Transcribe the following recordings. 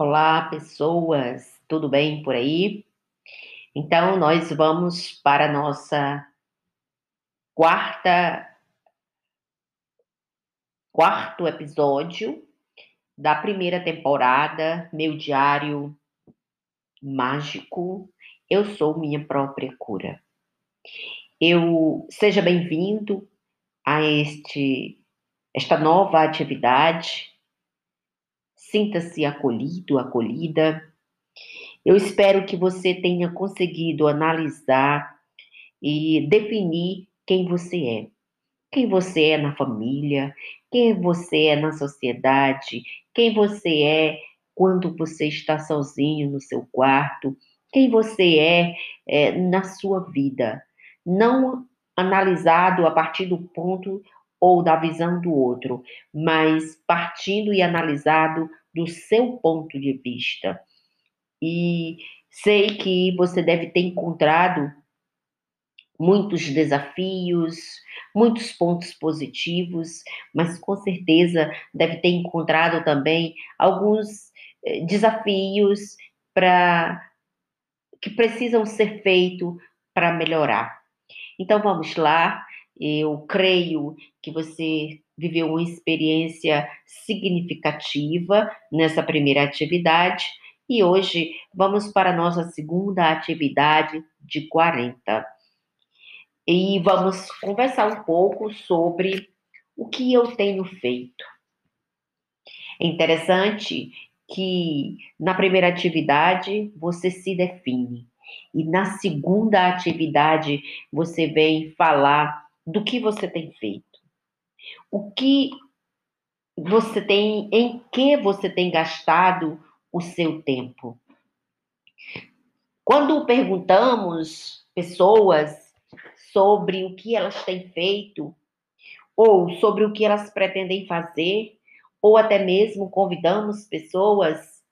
Olá, pessoas, tudo bem por aí? Então, nós vamos para a nossa quarta quarto episódio da primeira temporada, meu diário mágico. Eu sou minha própria cura. Eu seja bem-vindo a este esta nova atividade Sinta-se acolhido, acolhida. Eu espero que você tenha conseguido analisar e definir quem você é. Quem você é na família, quem você é na sociedade, quem você é quando você está sozinho no seu quarto, quem você é, é na sua vida. Não analisado a partir do ponto ou da visão do outro, mas partindo e analisado do seu ponto de vista. E sei que você deve ter encontrado muitos desafios, muitos pontos positivos, mas com certeza deve ter encontrado também alguns eh, desafios para que precisam ser feitos para melhorar. Então vamos lá, eu creio que você viveu uma experiência significativa nessa primeira atividade e hoje vamos para a nossa segunda atividade de 40. E vamos conversar um pouco sobre o que eu tenho feito. É interessante que na primeira atividade você se define e na segunda atividade você vem falar do que você tem feito. O que você tem, em que você tem gastado o seu tempo? Quando perguntamos pessoas sobre o que elas têm feito, ou sobre o que elas pretendem fazer, ou até mesmo convidamos pessoas,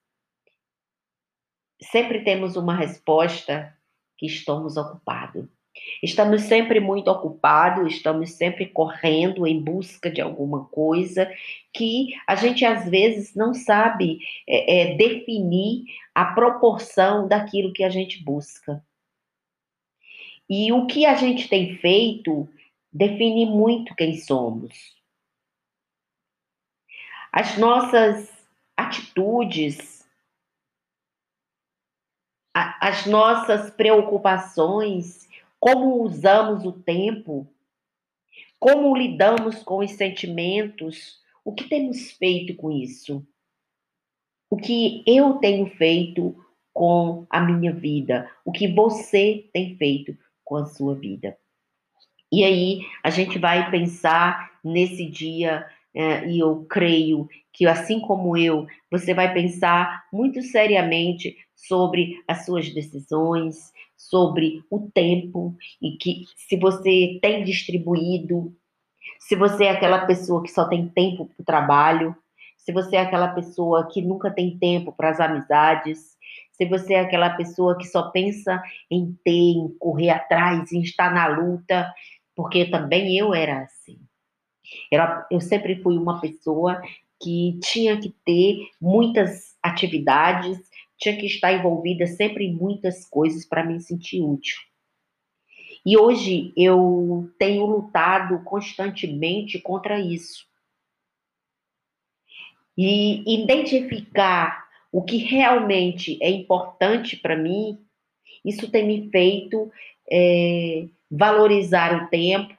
sempre temos uma resposta que estamos ocupados. Estamos sempre muito ocupados, estamos sempre correndo em busca de alguma coisa que a gente às vezes não sabe é, é, definir a proporção daquilo que a gente busca. E o que a gente tem feito define muito quem somos. As nossas atitudes, as nossas preocupações, como usamos o tempo, como lidamos com os sentimentos, o que temos feito com isso? O que eu tenho feito com a minha vida? O que você tem feito com a sua vida? E aí a gente vai pensar nesse dia, é, e eu creio que assim como eu, você vai pensar muito seriamente sobre as suas decisões, sobre o tempo e que se você tem distribuído, se você é aquela pessoa que só tem tempo para o trabalho, se você é aquela pessoa que nunca tem tempo para as amizades, se você é aquela pessoa que só pensa em ter, em correr atrás, em estar na luta, porque também eu era assim. Eu sempre fui uma pessoa que tinha que ter muitas atividades, tinha que estar envolvida sempre em muitas coisas para me sentir útil. E hoje eu tenho lutado constantemente contra isso. E identificar o que realmente é importante para mim, isso tem me feito é, valorizar o tempo,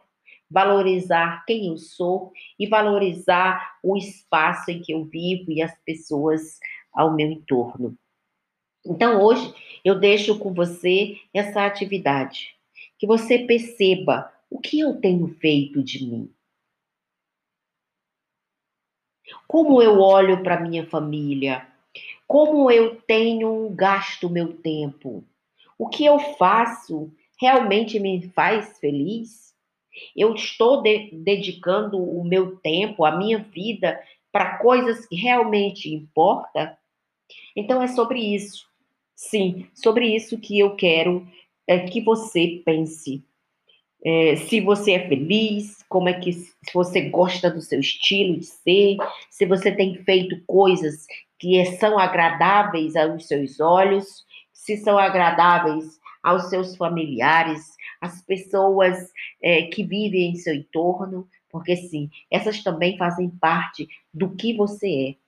valorizar quem eu sou e valorizar o espaço em que eu vivo e as pessoas ao meu entorno. Então, hoje, eu deixo com você essa atividade. Que você perceba o que eu tenho feito de mim. Como eu olho para minha família? Como eu tenho gasto meu tempo? O que eu faço realmente me faz feliz? Eu estou de dedicando o meu tempo, a minha vida para coisas que realmente importam? Então é sobre isso. Sim, sobre isso que eu quero é, que você pense. É, se você é feliz, como é que se você gosta do seu estilo de ser, se você tem feito coisas que são agradáveis aos seus olhos, se são agradáveis aos seus familiares, às pessoas é, que vivem em seu entorno, porque sim, essas também fazem parte do que você é.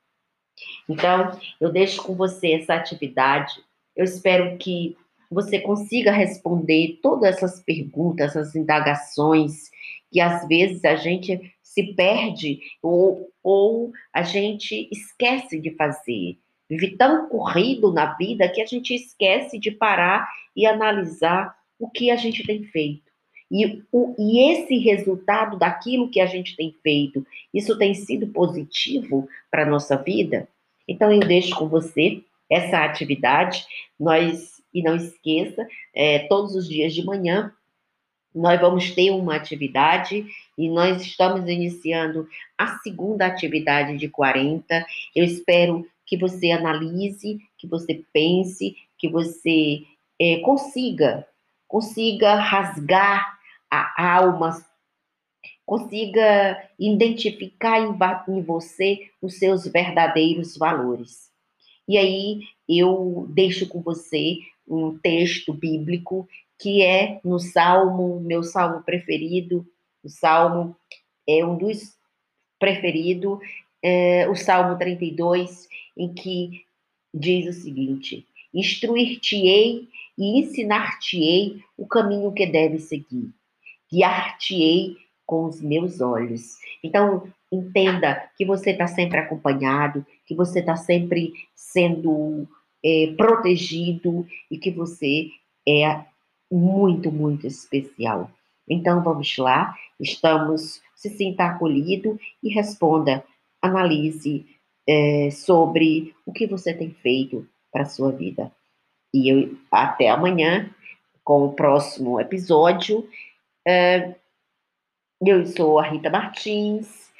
Então, eu deixo com você essa atividade. Eu espero que você consiga responder todas essas perguntas, essas indagações, que às vezes a gente se perde ou, ou a gente esquece de fazer. Vive tão corrido na vida que a gente esquece de parar e analisar o que a gente tem feito. E, o, e esse resultado daquilo que a gente tem feito, isso tem sido positivo para a nossa vida? Então eu deixo com você essa atividade. Nós, e não esqueça, é, todos os dias de manhã nós vamos ter uma atividade e nós estamos iniciando a segunda atividade de 40. Eu espero que você analise, que você pense, que você é, consiga, consiga rasgar a alma, consiga identificar em, em você os seus verdadeiros valores. E aí eu deixo com você um texto bíblico que é no Salmo, meu salmo preferido, o Salmo é um dos preferidos, é, o Salmo 32, em que diz o seguinte: Instruir-te-ei e ensinar-te-ei o caminho que deve seguir, guiar-te-ei com os meus olhos. Então, entenda que você está sempre acompanhado, que você está sempre sendo é, protegido e que você é muito, muito especial. Então vamos lá, estamos, se sinta acolhido e responda, analise é, sobre o que você tem feito para a sua vida. E eu, até amanhã com o próximo episódio. É, eu sou a Rita Martins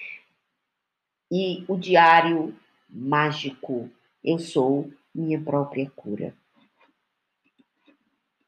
e o Diário Mágico. Eu sou minha própria cura.